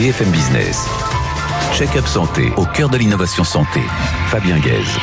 BFM Business. Check-up santé au cœur de l'innovation santé. Fabien Guèze.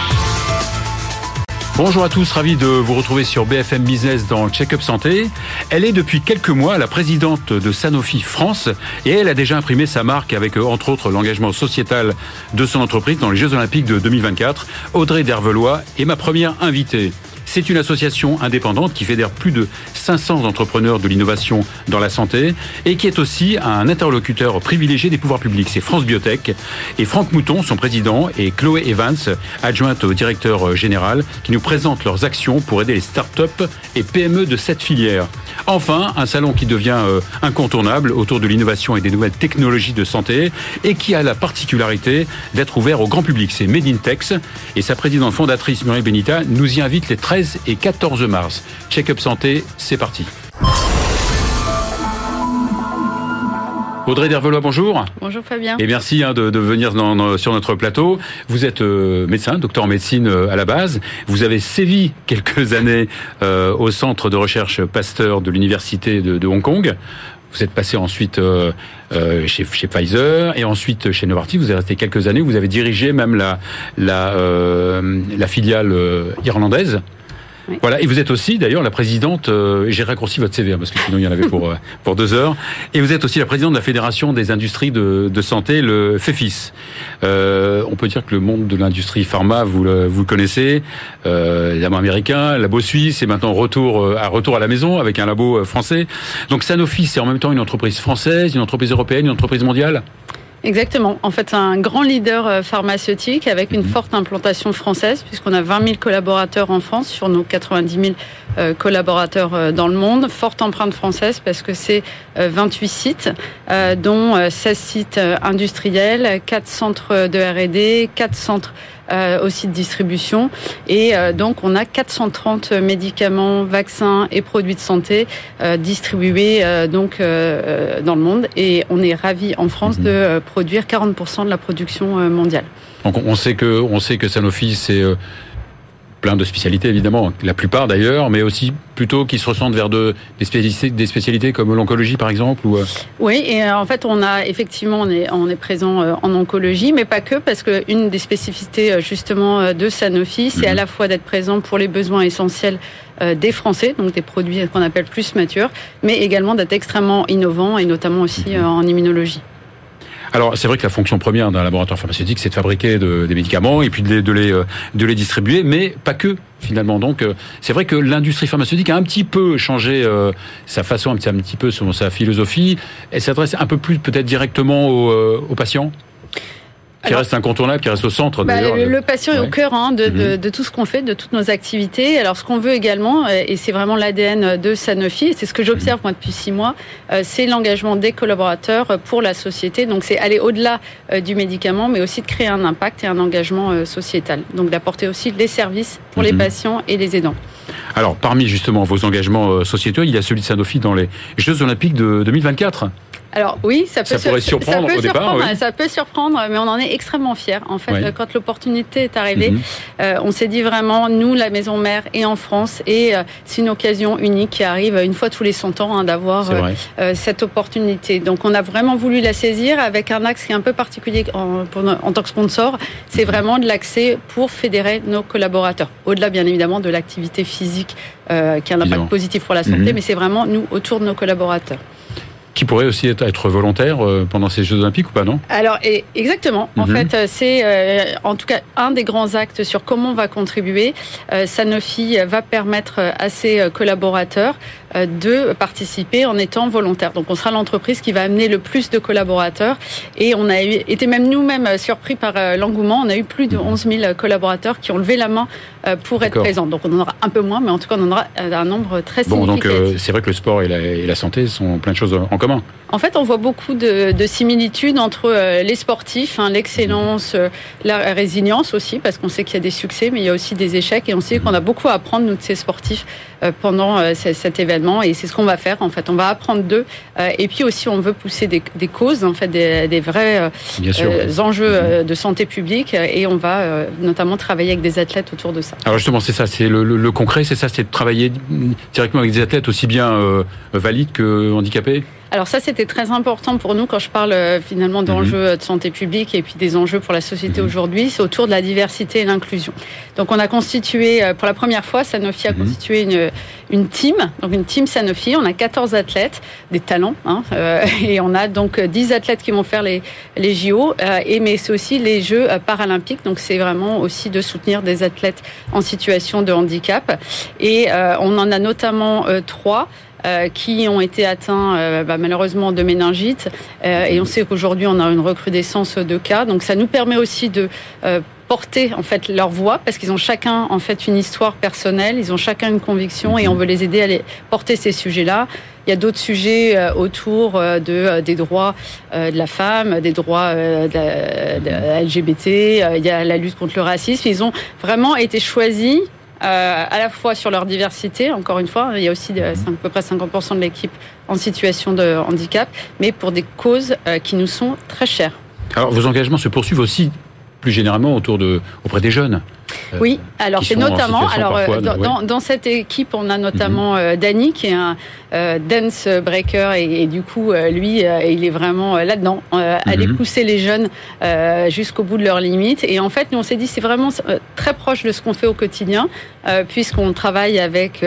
Bonjour à tous, ravi de vous retrouver sur BFM Business dans Check-up Santé. Elle est depuis quelques mois la présidente de Sanofi France et elle a déjà imprimé sa marque avec entre autres l'engagement sociétal de son entreprise dans les Jeux Olympiques de 2024. Audrey Dervelois est ma première invitée. C'est une association indépendante qui fédère plus de 500 entrepreneurs de l'innovation dans la santé et qui est aussi un interlocuteur privilégié des pouvoirs publics. C'est France Biotech et Franck Mouton, son président, et Chloé Evans, adjointe au directeur général, qui nous présentent leurs actions pour aider les start-up et PME de cette filière. Enfin, un salon qui devient euh, incontournable autour de l'innovation et des nouvelles technologies de santé et qui a la particularité d'être ouvert au grand public. C'est Made in Tex et sa présidente fondatrice Muriel Benita nous y invite les 13 et 14 mars. Check-up santé, c'est parti. Audrey Dervelois, bonjour. Bonjour Fabien. Et merci hein, de, venir sur notre plateau. Vous êtes euh, médecin, docteur en médecine euh, à la base. Vous avez sévi quelques années euh, au centre de recherche Pasteur de l'université de, Hong Kong. Vous êtes passé ensuite chez, Pfizer et ensuite chez Novartis. Vous avez resté quelques années. Vous avez dirigé même la, la filiale irlandaise voilà, et vous êtes aussi d'ailleurs la présidente, euh, j'ai raccourci votre CV hein, parce que sinon il y en avait pour, euh, pour deux heures, et vous êtes aussi la présidente de la Fédération des industries de, de santé, le FEFIS. Euh, on peut dire que le monde de l'industrie pharma, vous le, vous le connaissez, euh, labo américain, labo suisse, et maintenant retour euh, à retour à la maison avec un labo français. Donc Sanofi, c'est en même temps une entreprise française, une entreprise européenne, une entreprise mondiale? Exactement. En fait, c'est un grand leader euh, pharmaceutique avec une mhm. forte implantation française, puisqu'on a 20 000 collaborateurs en France sur nos 90 000 euh, collaborateurs euh, dans le monde. Forte empreinte française parce que c'est 28 sites, dont 16 sites industriels, 4 centres de R&D, 4 centres euh, aussi de distribution. Et euh, donc, on a 430 médicaments, vaccins et produits de santé euh, distribués donc dans le monde. Et on est ravi en France mhm. de produire 40% de la production mondiale. Donc, on sait que on sait que Sanofi c'est plein de spécialités évidemment, la plupart d'ailleurs, mais aussi plutôt qui se ressentent vers de, des, spécialités, des spécialités comme l'oncologie par exemple ou... Euh oui, et euh, en fait on a effectivement on est, on est présent euh, en oncologie, mais pas que, parce qu'une des spécificités justement de Sanofi, c'est à mhm. la fois d'être présent pour les besoins essentiels des Français, donc des produits qu'on appelle plus matures, mais également d'être extrêmement innovant et notamment aussi mhm. en immunologie. Alors c'est vrai que la fonction première d'un laboratoire pharmaceutique, c'est de fabriquer des médicaments et puis de les, de les, euh, de distribuer, mais pas que finalement. Donc euh, c'est vrai que l'industrie pharmaceutique a un petit peu changé euh, sa façon, un petit, peu sa philosophie. Elle s'adresse un peu plus peut-être directement aux, aux patients? Qui reste incontournable, qui reste au centre bah, Le patient est au cœur hein, de, de, mhm. de, tout ce qu'on fait, de toutes nos activités. Alors ce qu'on veut également, et c'est vraiment l'ADN de Sanofi, c'est ce que j'observe moi depuis six mois, euh, c'est l'engagement des collaborateurs pour la société. Donc c'est aller au-delà euh, du médicament, mais aussi de créer un impact et un engagement euh, sociétal. Donc d'apporter aussi des services pour les mhm. patients et les aidants. Alors parmi justement vos engagements sociétaux, il y a celui de Sanofi dans les Jeux Olympiques de 2024. Alors oui, ça peut, ça surprendre au départ, ça peut surprendre, mais on en est extrêmement fiers. En fait, quand l'opportunité est arrivée, mhm. euh, on s'est dit vraiment, nous, la maison mère, est en France, et euh, c'est une occasion unique qui arrive une fois tous les 100 ans hein, d'avoir euh, cette opportunité. Donc, on a vraiment voulu la saisir avec un axe qui est un peu particulier en, en tant que sponsor. C'est mhm. vraiment de l'accès pour fédérer nos collaborateurs, au-delà bien évidemment de l'activité physique qui a un impact positif pour la santé, mhm. mais c'est vraiment nous autour de nos collaborateurs qui pourrait aussi être, volontaire euh, pendant ces Jeux Olympiques ou pas, non? Alors, exactement. En mhm. fait, euh, c'est euh, en tout cas un des grands actes sur comment on va contribuer. Sanofi va permettre à ses collaborateurs de participer en étant volontaire. Donc, on sera l'entreprise qui va amener le plus de collaborateurs. Et on a été même nous-mêmes surpris par l'engouement. On a eu plus de 11 000 collaborateurs qui ont levé la main pour être présents. Donc, on en aura un peu moins, mais en tout cas, on en aura un nombre très significatif. Bon, donc c'est vrai que le sport et la, et la santé sont plein de choses en commun. En fait, on voit beaucoup de, similitudes entre euh, les sportifs, hein, l'excellence, euh, la résilience aussi, parce qu'on sait qu'il y a des succès, mais il y a aussi des échecs, et on sait qu'on a beaucoup à apprendre, nous, de ces sportifs, pendant cet événement. Et c'est ce qu'on va faire. En fait, on va apprendre d'eux. et puis aussi, on veut pousser des, causes, en fait, des, vrais enjeux mhm. de santé publique. Et on va notamment travailler avec des athlètes autour de ça. Alors justement, c'est ça, c'est le, concret, c'est ça, c'est de travailler directement avec des athlètes aussi bien valides que handicapés? Alors ça, c'était très important pour nous quand je parle euh, finalement d'enjeux mhm. de santé publique et puis des enjeux pour la société mhm. aujourd'hui. C'est autour de la diversité et l'inclusion. Donc on a constitué, euh, pour la première fois, Sanofi a mhm. constitué une, une team, donc une team Sanofi. On a 14 athlètes, des talents, hein, euh, et on a donc 10 athlètes qui vont faire les, les JO, et mais c'est aussi les Jeux paralympiques. Donc c'est vraiment aussi de soutenir des athlètes en situation de handicap. Et on en a notamment trois. Euh, qui ont été atteints euh, bah, malheureusement de méningite. Euh, et on sait qu'aujourd'hui, on a une recrudescence de cas. Donc ça nous permet aussi de porter en fait leur voix parce qu'ils ont chacun en fait une histoire personnelle, ils ont chacun une conviction et on veut les aider à les porter ces sujets-là. Il y a d'autres sujets autour de des droits de la femme, des droits de, LGBT. Il y a la lutte contre le racisme. Ils ont vraiment été choisis euh, à la fois sur leur diversité, encore une fois, il y a aussi à peu près 50% de l'équipe en situation de handicap, mais pour des causes euh, qui nous sont très chères. Alors vos engagements se poursuivent aussi plus généralement autour de, auprès des jeunes euh, oui, alors c'est notamment alors dans, dans, cette équipe on a notamment mhm. Danny qui est un dance breaker et, du coup lui il est vraiment là-dedans aller mhm. pousser les jeunes jusqu'au bout de leurs limites et en fait nous on s'est dit c'est vraiment très proche de ce qu'on fait au quotidien puisqu'on travaille avec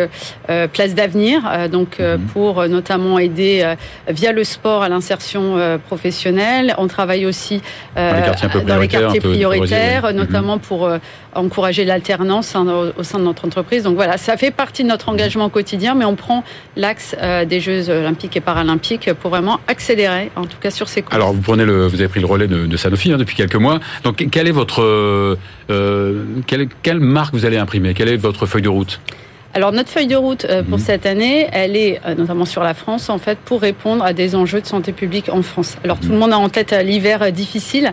Place d'avenir donc mhm. pour notamment aider via le sport à l'insertion professionnelle on travaille aussi dans les quartiers, prioritaires notamment pour encourager l'alternance hein, au, sein de notre entreprise. Donc voilà, ça fait partie de notre engagement quotidien, mais on prend l'axe euh, des Jeux olympiques et paralympiques pour vraiment accélérer, en tout cas sur ces courses. Alors vous prenez le, vous avez pris le relais de, Sanofi hein, depuis quelques mois. Donc quelle est votre, euh, euh, quelle, quelle marque vous allez imprimer? Quelle est votre feuille de route? Alors notre feuille de route euh, pour mhm. cette année, elle est euh, notamment sur la France en fait pour répondre à des enjeux de santé publique en France. Alors tout le mhm. monde a en tête euh, l'hiver difficile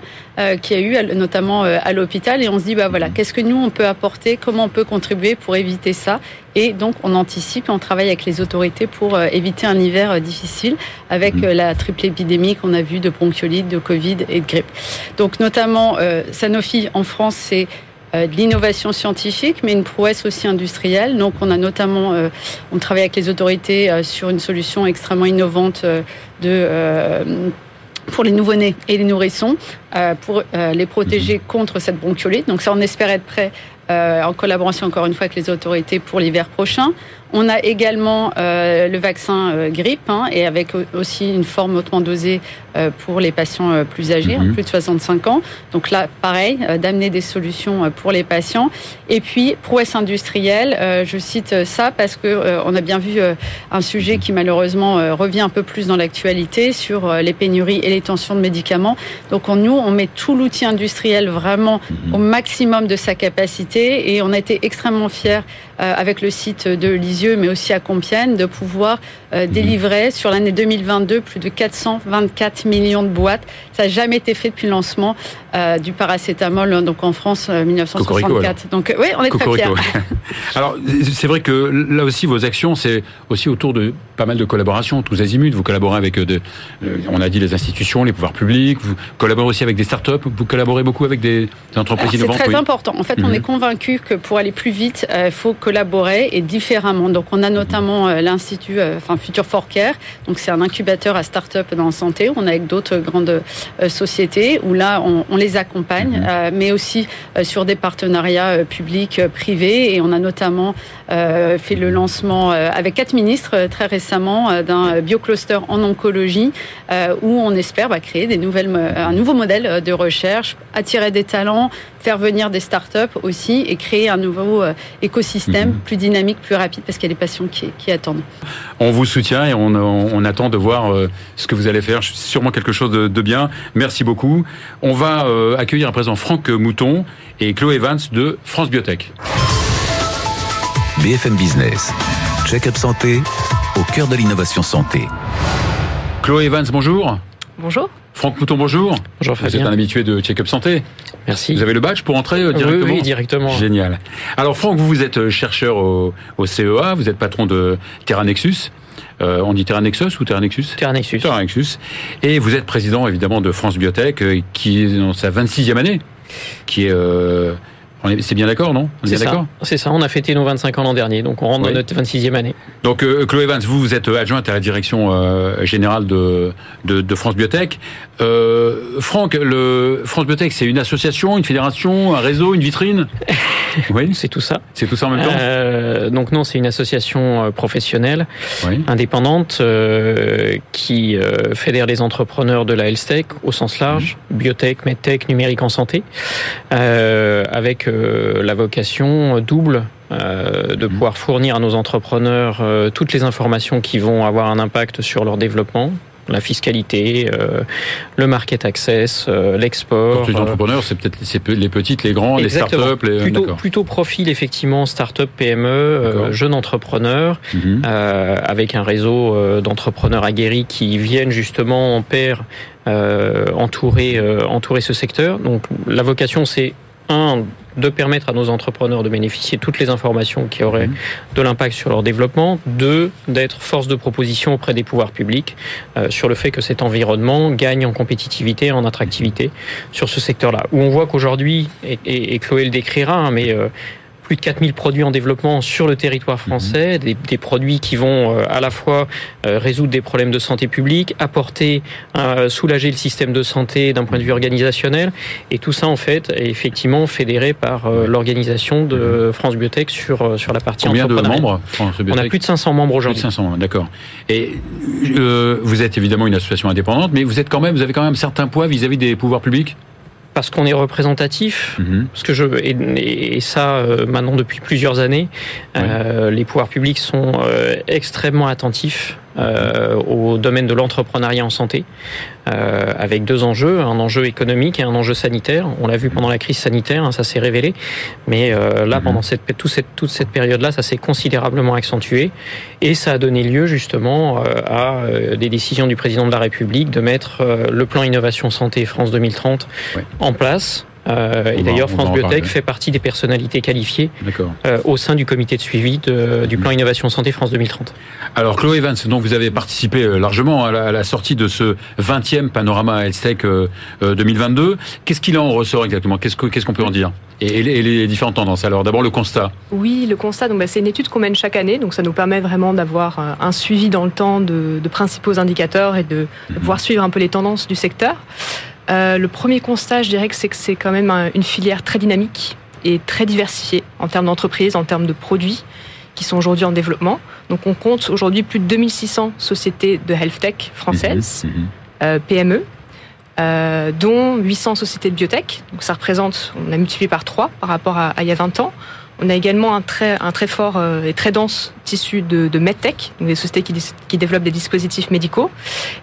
qui a eu notamment à l'hôpital et on se dit bah voilà mhm. qu'est-ce que nous on peut apporter, comment on peut contribuer pour éviter ça? Et donc on anticipe et on travaille avec les autorités pour éviter un hiver difficile avec la triple épidémie qu'on a vue de bronchiolite, de Covid et de grippe. Donc notamment Sanofi en France c'est de l'innovation scientifique, mais une prouesse aussi industrielle. Donc, on a notamment, euh, on travaille avec les autorités euh, sur une solution extrêmement innovante de pour les nouveau-nés et les nourrissons, pour les protéger contre cette bronchiolite. Donc ça, on espère être prêt en collaboration encore une fois avec les autorités pour l'hiver prochain. On a également euh, le vaccin euh, grippe hein, et avec aussi une forme hautement dosée euh, pour les patients plus âgés, mhm. plus de 65 ans. Donc là, pareil, d'amener des solutions pour les patients. Et puis, prouesse industrielle, je cite ça parce que on a bien vu un sujet qui malheureusement revient un peu plus dans l'actualité sur les pénuries et les tensions de médicaments. Donc on, nous, on met tout l'outil industriel vraiment mhm. au maximum de sa capacité et on a été extrêmement fiers avec le site de l'ISO mais aussi à Compiègne, de pouvoir euh, mhm. délivrer sur l'année 2022 plus de 424 millions de boîtes. Ça n'a jamais été fait depuis le lancement euh, du paracétamol hein, donc en France 1964. Euh, donc oui, on est très fiers. alors c'est vrai que là aussi vos actions c'est aussi autour de pas mal de collaborations tous azimuts. Vous collaborez avec de, on a dit les institutions, les pouvoirs publics. Vous collaborez aussi avec des startups. Vous collaborez beaucoup avec des, entreprises innovantes. C'est très important. En fait, on mhm. est convaincu que pour aller plus vite, il faut collaborer et différemment. Donc on a notamment l'institut, enfin Future for Care. Donc c'est un incubateur à start-up dans la santé. On a avec d'autres grandes sociétés où là on les accompagne, mhm. euh, mais aussi euh, sur des partenariats euh, publics, privés. Et on a notamment fait le lancement avec quatre ministres très récemment d'un biocluster en oncologie, où on espère bah, créer des nouvelles, un nouveau modèle de recherche, attirer des talents, faire venir des startups aussi et créer un nouveau écosystème mhm. plus dynamique, plus rapide, parce qu'il y a des patients qui, qui, attendent. On vous soutient et on, on attend de voir ce que vous allez faire. Sûrement quelque chose de, de bien. Merci beaucoup. On va euh, accueillir à présent Franck Mouton et Chloé Evans de France Biotech. BFM Business, check-up santé au cœur de l'innovation santé. Chloé Evans, bonjour. Bonjour. Franck Mouton, bonjour. Bonjour Vous êtes un habitué de Check-up Santé. Merci. Vous avez le badge pour entrer euh, directement oui, directement. Génial. Alors Franck, vous, vous êtes euh, chercheur au, CEA, vous êtes patron de Terra Nexus. Euh, on dit Terra Nexus ou Terra Nexus Terra Nexus. Terra Nexus. Et vous êtes président évidemment de France Biotech, qui est dans sa 26e année, qui est c'est bien d'accord, non? C'est ça. C'est ça. On a fêté nos 25 ans l'an dernier, donc on rentre dans notre 26e année. Donc euh, Chloé Vance, vous, vous êtes adjointe à la direction euh, générale de, de, France Biotech. Euh, Franck, le France Biotech, c'est une association, une fédération, un réseau, une vitrine? Oui, c'est tout ça. C'est tout ça en même temps? Donc non, c'est une association professionnelle, indépendante, qui fédère les entrepreneurs de la health tech au sens large, mmh. biotech, medtech, numérique en santé, avec euh, la vocation double euh, de mhm. pouvoir fournir à nos entrepreneurs euh, toutes les informations qui vont avoir un impact sur leur développement, la fiscalité, le market access, l'export. Quand les entrepreneurs, c'est peut-être les petites, les grands, les startups. Les... Plutôt, plutôt profil effectivement start-up, PME, jeunes entrepreneurs, mhm. avec un réseau d'entrepreneurs aguerris qui viennent justement en pair entourer, entourer ce secteur. Donc la vocation, c'est un, de permettre à nos entrepreneurs de bénéficier de toutes les informations qui auraient mhm. de l'impact sur leur développement. Deux, d'être force de proposition auprès des pouvoirs publics euh, sur le fait que cet environnement gagne en compétitivité, en attractivité sur ce secteur-là. Où on voit qu'aujourd'hui, et, Chloé le décrira, hein, mais euh, plus de 4000 produits en développement sur le territoire français, mhm. des, produits qui vont euh, à la fois euh, résoudre des problèmes de santé publique, apporter, euh, soulager le système de santé d'un point de vue organisationnel, et tout ça en fait est effectivement fédéré par l'organisation de mhm. France Biotech sur sur la partie Combien de membres On a plus de 500 membres aujourd'hui. Plus de 500, d'accord. Et vous êtes évidemment une association indépendante, mais vous êtes quand même, vous avez quand même un certain poids vis-à-vis des pouvoirs publics? Parce qu'on est représentatif, mhm. parce que je et, ça euh, maintenant depuis plusieurs années, euh, les pouvoirs publics sont euh, extrêmement attentifs au domaine de l'entrepreneuriat en santé, euh, avec deux enjeux, un enjeu économique et un enjeu sanitaire. On l'a vu pendant la crise sanitaire, hein, ça s'est révélé, mais euh, là, mhm. pendant cette, toute cette, toute cette période-là, ça s'est considérablement accentué, et ça a donné lieu justement à des décisions du président de la République de mettre le plan Innovation Santé France 2030 en place euh, et d'ailleurs, France Biotech fait partie des personnalités qualifiées euh, au sein du comité de suivi de, du plan Innovation Santé France 2030. Alors, Chloé Evans, donc vous avez participé euh, largement à la, sortie de ce 20e Panorama Health 2022. Qu'est-ce qu'il en ressort exactement? Qu'est-ce qu'on peut en dire? Et, les différentes tendances? Alors d'abord le constat. Oui, le constat. Donc bah, c'est une étude qu'on mène chaque année, donc ça nous permet vraiment d'avoir un suivi dans le temps de, principaux indicateurs et de, de, pouvoir suivre un peu les tendances du secteur. Euh, le premier constat, je dirais que c'est que c'est quand même une filière très dynamique et très diversifiée en termes d'entreprises, en termes de produits qui sont aujourd'hui en développement. Donc on compte aujourd'hui plus de 2600 sociétés de health tech françaises, mhm, euh, PME, euh, dont 800 sociétés de biotech. Donc ça représente, on a multiplié par 3 par rapport à, à il y a 20 ans. On a également un très, fort euh, et très dense tissu de, de medtech, des sociétés qui, qui, développent des dispositifs médicaux.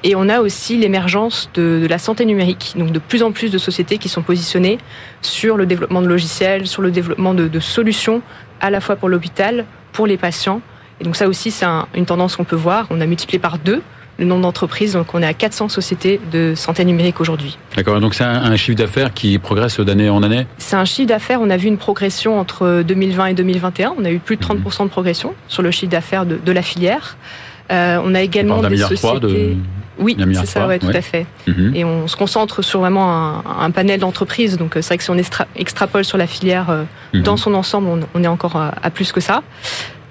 Et on a aussi l'émergence de, la santé numérique, donc de plus en plus de sociétés qui sont positionnées sur le développement de logiciels, sur le développement de, de solutions, à la fois pour l'hôpital, pour les patients. Et donc ça aussi, c'est une tendance qu'on peut voir. On a multiplié par deux le nombre d'entreprises. Donc on est à 400 sociétés de santé numérique aujourd'hui. D'accord, donc c'est un, chiffre d'affaires qui progresse d'année en année? C'est un chiffre d'affaires, on a vu une progression entre 2020 et 2021. On a eu plus de 30% mhm. de progression sur le chiffre d'affaires de, la filière. Euh, on a également des sociétés... De... Oui, c'est ça, ouais, tout à fait. Mhm. Et on se concentre sur vraiment un, panel d'entreprises. Donc c'est vrai que si on extrapole sur la filière euh, mhm. dans son ensemble, on, est encore à, plus que ça.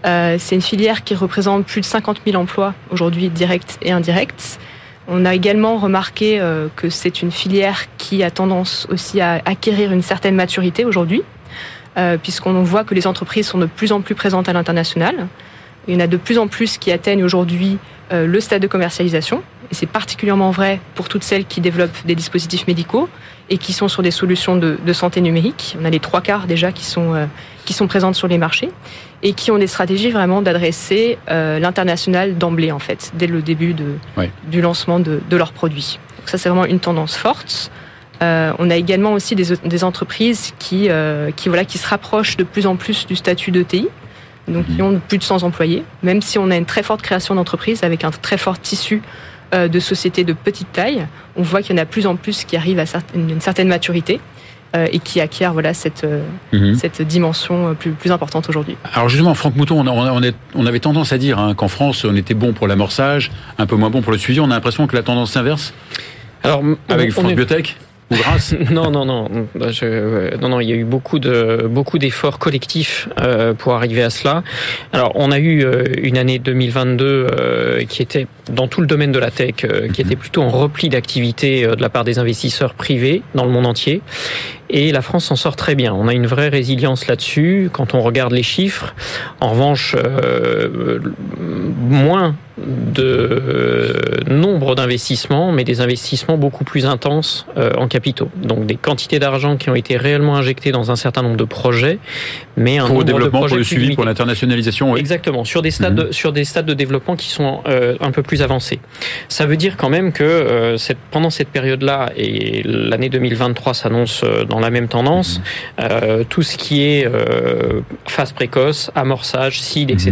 Euh, c'est une filière qui représente plus de 50 000 emplois aujourd'hui directs et indirects. On a également remarqué euh, que c'est une filière qui a tendance aussi à acquérir une certaine maturité aujourd'hui, euh, puisqu'on voit que les entreprises sont de plus en plus présentes à l'international. Il y en a de plus en plus qui atteignent aujourd'hui le stade de commercialisation, et c'est particulièrement vrai pour toutes celles qui développent des dispositifs médicaux et qui sont sur des solutions de, de santé numérique. On a les trois quarts déjà qui sont, qui sont présentes sur les marchés et qui ont des stratégies vraiment d'adresser euh, l'international d'emblée, en fait, dès le début de, du lancement de, de, leurs produits. Donc ça, c'est vraiment une tendance forte. Euh, on a également aussi des, des entreprises qui, euh, qui, voilà, qui se rapprochent de plus en plus du statut d'ETI, donc qui mhm. ont plus de 100 employés, même si on a une très forte création d'entreprises avec un très fort tissu de sociétés de petite taille. On voit qu'il y en a plus en plus qui arrivent à une certaine maturité. Euh, et qui acquiert voilà cette euh, mhm. cette dimension euh, plus plus importante aujourd'hui. Alors justement, Franck Mouton, on, on, avait tendance à dire hein, qu'en France, on était bon pour l'amorçage, un peu moins bon pour le suivi. On a l'impression que la tendance s'inverse. Alors avec France Biotech non, non, non. non, non, il y a eu beaucoup de beaucoup d'efforts collectifs euh, pour arriver à cela. Alors, on a eu euh, une année 2022 euh, qui était dans tout le domaine de la tech, qui était plutôt en repli d'activité de la part des investisseurs privés dans le monde entier. Et la France s'en sort très bien. On a une vraie résilience là-dessus quand on regarde les chiffres. En revanche, moins de nombre d'investissements, mais des investissements beaucoup plus intenses euh, en capitaux. Donc des quantités d'argent qui ont été réellement injectées dans un certain nombre de projets, mais un pour le développement, pour le suivi, pour l'internationalisation. Exactement, sur des stades, de, mhm. sur des stades de développement qui sont euh, un peu plus avancés. Ça veut dire quand même que euh, pendant cette période-là et l'année 2023 s'annonce dans la même tendance, mhm. tout ce qui est phase précoce, amorçage, seed, etc.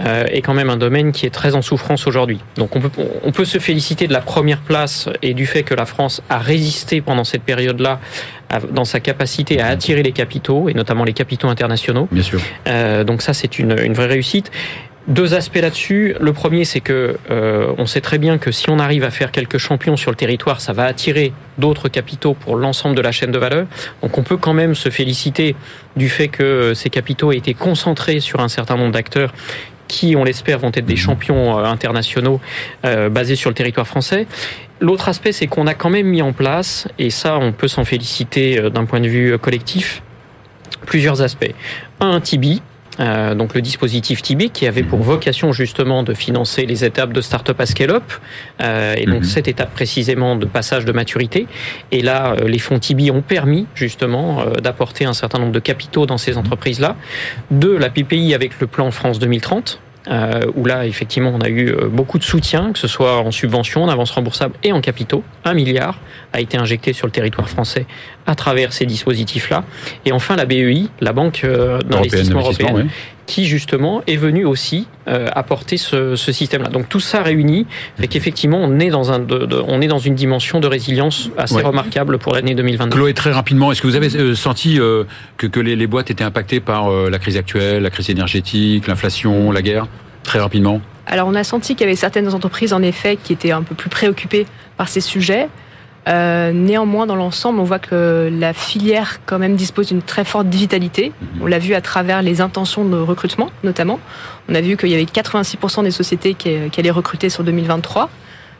Mhm. est quand même un domaine qui est très en souffrance aujourd'hui. Donc on peut, on peut se féliciter de la première place et du fait que la France a résisté pendant cette période-là dans sa capacité à attirer les capitaux et notamment les capitaux internationaux. Bien sûr. Euh, donc ça c'est une, une vraie réussite. Deux aspects là-dessus. Le premier, c'est que euh, on sait très bien que si on arrive à faire quelques champions sur le territoire, ça va attirer d'autres capitaux pour l'ensemble de la chaîne de valeur. Donc on peut quand même se féliciter du fait que ces capitaux aient été concentrés sur un certain nombre d'acteurs qui, on l'espère, vont être des mhm. champions euh, internationaux euh, basés sur le territoire français. L'autre aspect, c'est qu'on a quand même mis en place, et ça, on peut s'en féliciter euh, d'un point de vue collectif, plusieurs aspects. Un, Tibi, donc le dispositif Tibi qui avait pour mhm. vocation justement de financer les étapes de start-up à scale-up. Et donc mhm. cette étape précisément de passage de maturité. Et là les fonds Tibi ont permis justement d'apporter un certain nombre de capitaux dans ces entreprises là de la PPI avec le plan France 2030 euh, où là, effectivement, on a eu euh, beaucoup de soutien, que ce soit en subvention, en avance remboursable et en capitaux. Un milliard a été injecté sur le territoire français à travers ces dispositifs-là. Et enfin, la BEI, la Banque euh, d'investissement européenne, qui justement est venue aussi apporter ce, ce système-là. Donc tout ça réuni fait qu'effectivement, on est dans un, on est dans une dimension de résilience assez remarquable pour l'année 2022. Chloé, très rapidement, est-ce que vous avez senti que, que les, les, boîtes étaient impactées par la crise actuelle, la crise énergétique, l'inflation, la guerre? Très rapidement. Alors on a senti qu'il y avait certaines entreprises en effet qui étaient un peu plus préoccupées par ces sujets. Euh, néanmoins, dans l'ensemble, on voit que la filière quand même dispose d'une très forte vitalité. On l'a vu à travers les intentions de recrutement, notamment. On a vu qu'il y avait 86% des sociétés qui, allaient recruter sur 2023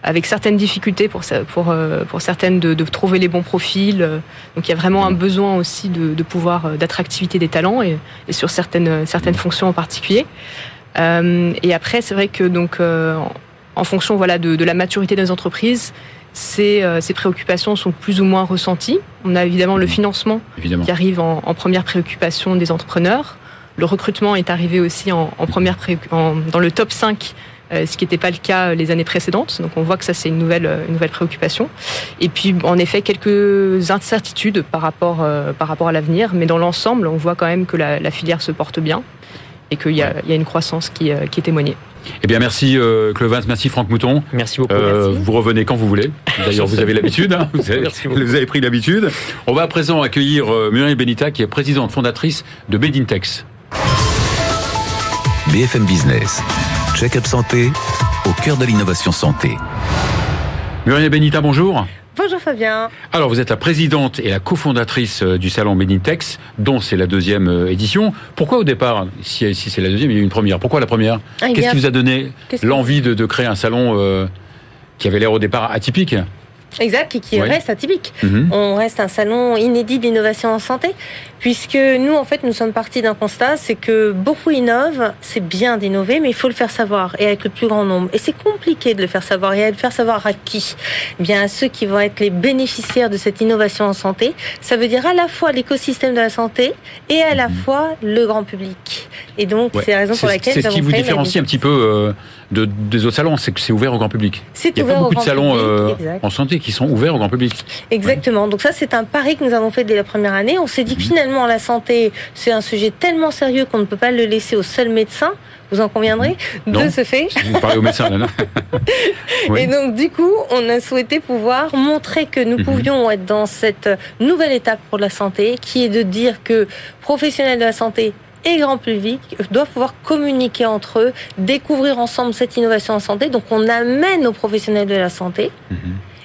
avec certaines difficultés pour, pour, euh, pour certaines de, de, trouver les bons profils. Donc il y a vraiment un besoin aussi de, de pouvoir d'attractivité des talents et, et, sur certaines, certaines fonctions en particulier. Euh, et après, c'est vrai que donc euh, en fonction voilà de, de, la maturité des entreprises, ces, euh, ces, préoccupations sont plus ou moins ressenties. On a évidemment le financement qui arrive en, en, première préoccupation des entrepreneurs. Le recrutement est arrivé aussi en, en première en, dans le top 5 ce qui n'était pas le cas les années précédentes. Donc on voit que ça c'est une nouvelle, une nouvelle préoccupation. Et puis en effet quelques incertitudes par rapport, par rapport à l'avenir, mais dans l'ensemble on voit quand même que la, la filière se porte bien et qu'il y, a une croissance qui, euh, qui est témoignée. Eh bien, merci euh, Clevin, merci Franck Mouton. Merci beaucoup. Euh, vous revenez quand vous voulez. D'ailleurs, vous avez l'habitude. Hein. vous, avez, pris l'habitude. On va à présent accueillir Muriel Benita, qui est présidente fondatrice de Bedintex. BFM Business. Check-up santé au cœur de l'innovation santé. Muriel Benita, bonjour. Bonjour Fabien. Alors vous êtes la présidente et la cofondatrice euh, du salon Medintex, dont c'est la deuxième euh, édition. Pourquoi au départ, si, c'est la deuxième, il y a eu une première Pourquoi la première ah, Qu'est-ce qui vous a donné l'envie de, créer un salon euh, qui avait l'air au départ atypique Exact, et qui reste atypique. Mhm. On reste un salon inédit d'innovation en santé, puisque nous, en fait, nous sommes partis d'un constat, c'est que beaucoup innovent, c'est bien d'innover, mais il faut le faire savoir, et avec le plus grand nombre. Et c'est compliqué de le faire savoir, et à le faire savoir à qui? Eh Bien à ceux qui vont être les bénéficiaires de cette innovation en santé. Ça veut dire à la fois l'écosystème de la santé, et à la mhm. fois le grand public. Et donc, c'est la raison pour laquelle... C'est ce qui vous différencie un petit peu euh, de, des autres salons, c'est que c'est ouvert au grand public. C'est ouvert Il y a pas beaucoup de salons euh, en santé qui sont ouverts au grand public. Exactement. Donc ça, c'est un pari que nous avons fait dès la première année. On s'est dit que mhm. Finalement, la santé, c'est un sujet tellement sérieux qu'on ne peut pas le laisser aux seuls médecins vous en conviendrez, de ce fait. Vous parlez au médecin, là, Et donc, du coup, on a souhaité pouvoir montrer que nous mhm. pouvions être dans cette nouvelle étape pour la santé, qui est de dire que professionnels de la santé et grand public doivent pouvoir communiquer entre eux, découvrir ensemble cette innovation en santé. Donc on amène aux professionnels de la santé. Mhm.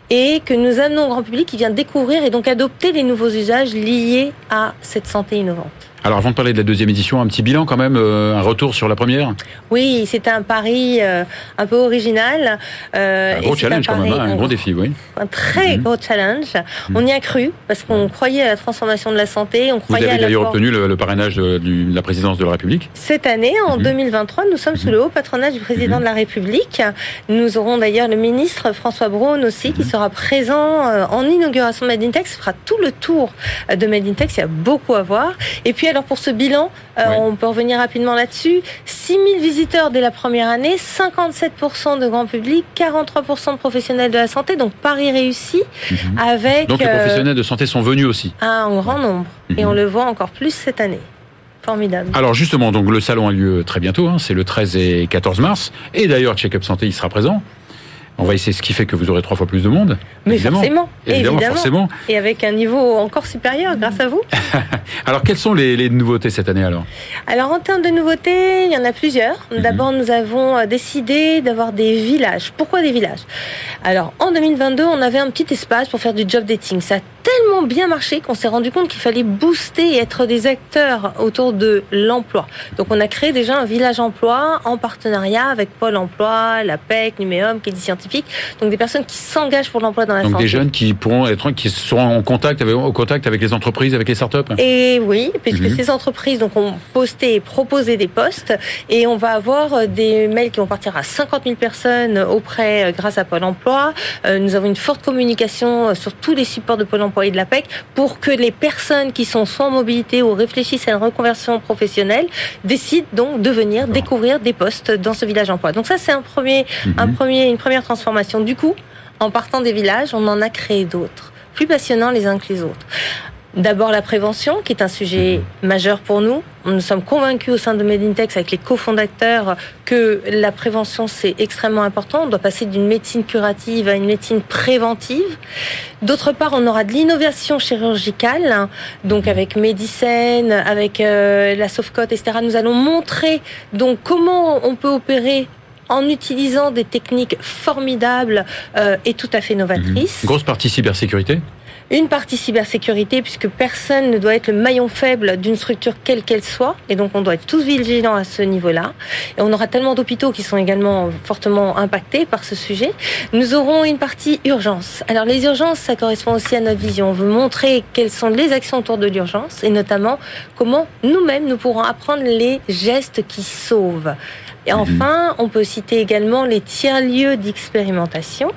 Et que nous amenons au grand public qui vient découvrir et donc adopter les nouveaux usages liés à cette santé innovante. Alors avant de parler de la deuxième édition, un petit bilan quand même, euh, un retour sur la première Oui, c'était un pari euh, un peu original. Euh, un gros challenge quand même, hein, un, gros défi, oui. Un très mhm. gros challenge. Mhm. On y a cru parce qu'on croyait à la transformation de la santé. On croyait Vous avez d'ailleurs obtenu le, parrainage de, la présidence de la République Cette année, en 2023, mhm. nous sommes sous le haut patronage du président de la République. Nous aurons d'ailleurs le ministre François Braun aussi qui sera présent en inauguration de Made in Tech. Ce fera tout le tour de Made in Tech. Il y a beaucoup à voir. Et puis alors pour ce bilan, euh, on peut revenir rapidement là-dessus. 6 000 visiteurs dès la première année, 57% de grand public, 43% de professionnels de la santé, donc Paris réussi mhm. avec... Donc les euh, professionnels de santé sont venus aussi Un grand nombre. Et mhm. on le voit encore plus cette année. Formidable. Alors justement, donc le salon a lieu très bientôt, hein, c'est le 13 et 14 mars. Et d'ailleurs, Check-up Santé, il sera présent. On va essayer ce qui fait que vous aurez trois fois plus de monde. Mais forcément, évidemment, forcément. Et avec un niveau encore supérieur grâce à vous. alors, quelles sont les, nouveautés cette année alors? Alors, en termes de nouveautés, il y en a plusieurs. Mhm. D'abord, nous avons euh, décidé d'avoir des villages. Pourquoi des villages? Alors, en 2022, on avait un petit espace pour faire du job dating. Ça tellement bien marché qu'on s'est rendu compte qu'il fallait booster et être des acteurs autour de l'emploi. Donc, on a créé déjà un village emploi en partenariat avec Pôle emploi, la PEC, Numéum, est scientifique donc des personnes qui s'engagent pour l'emploi dans la donc santé. des jeunes qui pourront être, qui seront en contact avec, au contact avec les entreprises, avec les startups. Et oui, puisque mhm. ces entreprises donc ont posté et proposé des postes, et on va avoir euh, des mails qui vont partir à 50 000 personnes auprès, euh, grâce à Pôle Emploi. Euh, nous avons une forte communication sur tous les supports de Pôle Emploi et de la PEC pour que les personnes qui sont soit en mobilité ou réfléchissent à une reconversion professionnelle décident donc de venir découvrir des postes dans ce village emploi. Donc ça, c'est un premier, un mhm. premier, une première transformation. Du coup, en partant des villages, on en a créé d'autres, plus passionnants les uns que les autres. D'abord la prévention, qui est un sujet majeur pour nous. Nous sommes convaincus au sein de Medintex, avec les cofondateurs, que la prévention, c'est extrêmement important. On doit passer d'une médecine curative à une médecine préventive. D'autre part, on aura de l'innovation chirurgicale, donc avec Medicine, avec euh, la Softcote, etc. Nous allons montrer donc comment on peut opérer en utilisant des techniques formidables euh, et tout à fait novatrices. Une grosse partie cybersécurité une partie cybersécurité, puisque personne ne doit être le maillon faible d'une structure quelle qu'elle soit, et donc on doit être tous vigilants à ce niveau-là. Et on aura tellement d'hôpitaux qui sont également fortement impactés par ce sujet. Nous aurons une partie urgence. Alors les urgences, ça correspond aussi à notre vision. On veut montrer quelles sont les actions autour de l'urgence, et notamment comment nous-mêmes nous pourrons apprendre les gestes qui sauvent. Et mhm. enfin, on peut citer également les tiers-lieux d'expérimentation,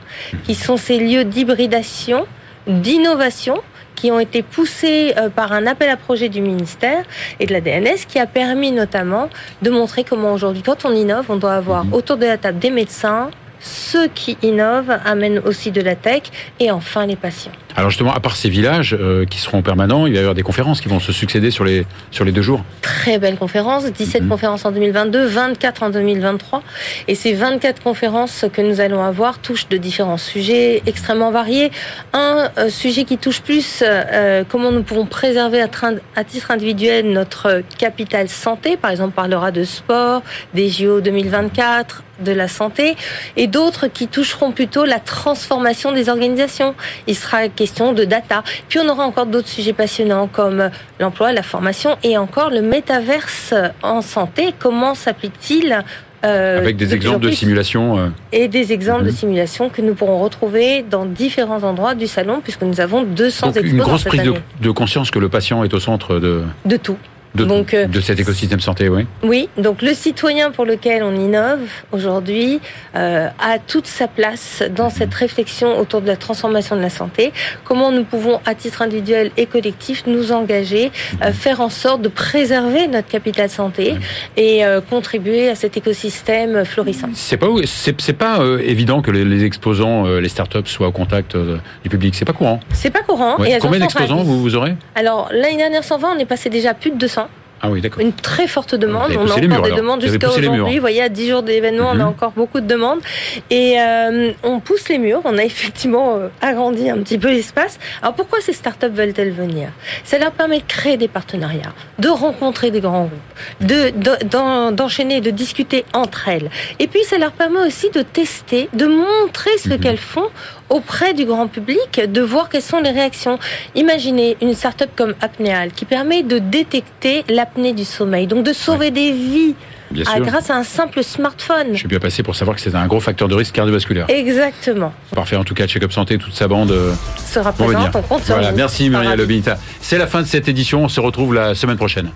qui sont ces lieux d'hybridation, d'innovation, qui ont été poussés euh, par un appel à projet du ministère et de la DNS qui a permis notamment de montrer comment aujourd'hui, quand on innove, on doit avoir mhm. autour de la table des médecins, ceux qui innovent amènent aussi de la tech et enfin les patients. Alors justement, à part ces villages euh, qui seront permanents, il va y avoir des conférences qui vont se succéder sur les, sur les deux jours. Très belle conférence, 17 mhm. conférences en 2022, 24 en 2023. Et ces 24 conférences que nous allons avoir touchent de différents sujets extrêmement variés. Un euh, sujet qui touche plus euh, comment nous pouvons préserver à, à, titre individuel notre capital santé. Par exemple, on parlera de sport, des JO 2024, de la santé. Et d'autres qui toucheront plutôt la transformation des organisations. Il sera de data. Puis on aura encore d'autres sujets passionnants comme l'emploi, la formation et encore le métaverse en santé. Comment s'applique-t-il euh, Avec des exemples de simulation. Euh. Et des exemples de mhm. simulation que nous pourrons retrouver dans différents endroits du salon, puisque nous avons 200 Donc, Une grosse prise de, conscience que le patient est au centre de. De tout. De, donc, euh, de cet écosystème santé, oui. Oui, donc le citoyen pour lequel on innove aujourd'hui euh, a toute sa place dans mhm. cette réflexion autour de la transformation de la santé. Comment nous pouvons, à titre individuel et collectif, nous engager, euh, mhm. faire en sorte de préserver notre capital santé et euh, contribuer à cet écosystème florissant. C'est pas c'est pas euh, évident que les, les exposants, les startups soient au contact du public. C'est pas courant. C'est pas courant. Et Combien d'exposants vous, vous aurez? Alors l'année dernière 120, on est passé déjà plus de 200. Ah oui, d'accord. Une très forte demande. on a encore des demandes jusqu'à aujourd'hui. Vous voyez, à 10 jours d'événement, on a mhm. encore beaucoup de demandes. Et euh, on pousse les murs. On a effectivement euh, agrandi un petit peu l'espace. Alors pourquoi ces startups veulent-elles venir? Ça leur permet de créer des partenariats, de rencontrer des grands groupes, d'enchaîner, de, de discuter entre elles. Et puis ça leur permet aussi de tester, de montrer ce mhm. qu'elles font auprès du grand public, de voir quelles sont les réactions. Imaginez une start-up comme Apneal qui permet de détecter l'apnée du sommeil, donc de sauver des vies. Ah, grâce à un simple smartphone. Je suis bien passé pour savoir que c'est un gros facteur de risque cardiovasculaire. Exactement. Parfait. En tout cas, Check-up Santé, toute sa bande euh, sera présente. On compte Voilà. Merci Muriel Lobinita. C'est la fin de cette édition. On se retrouve la semaine prochaine.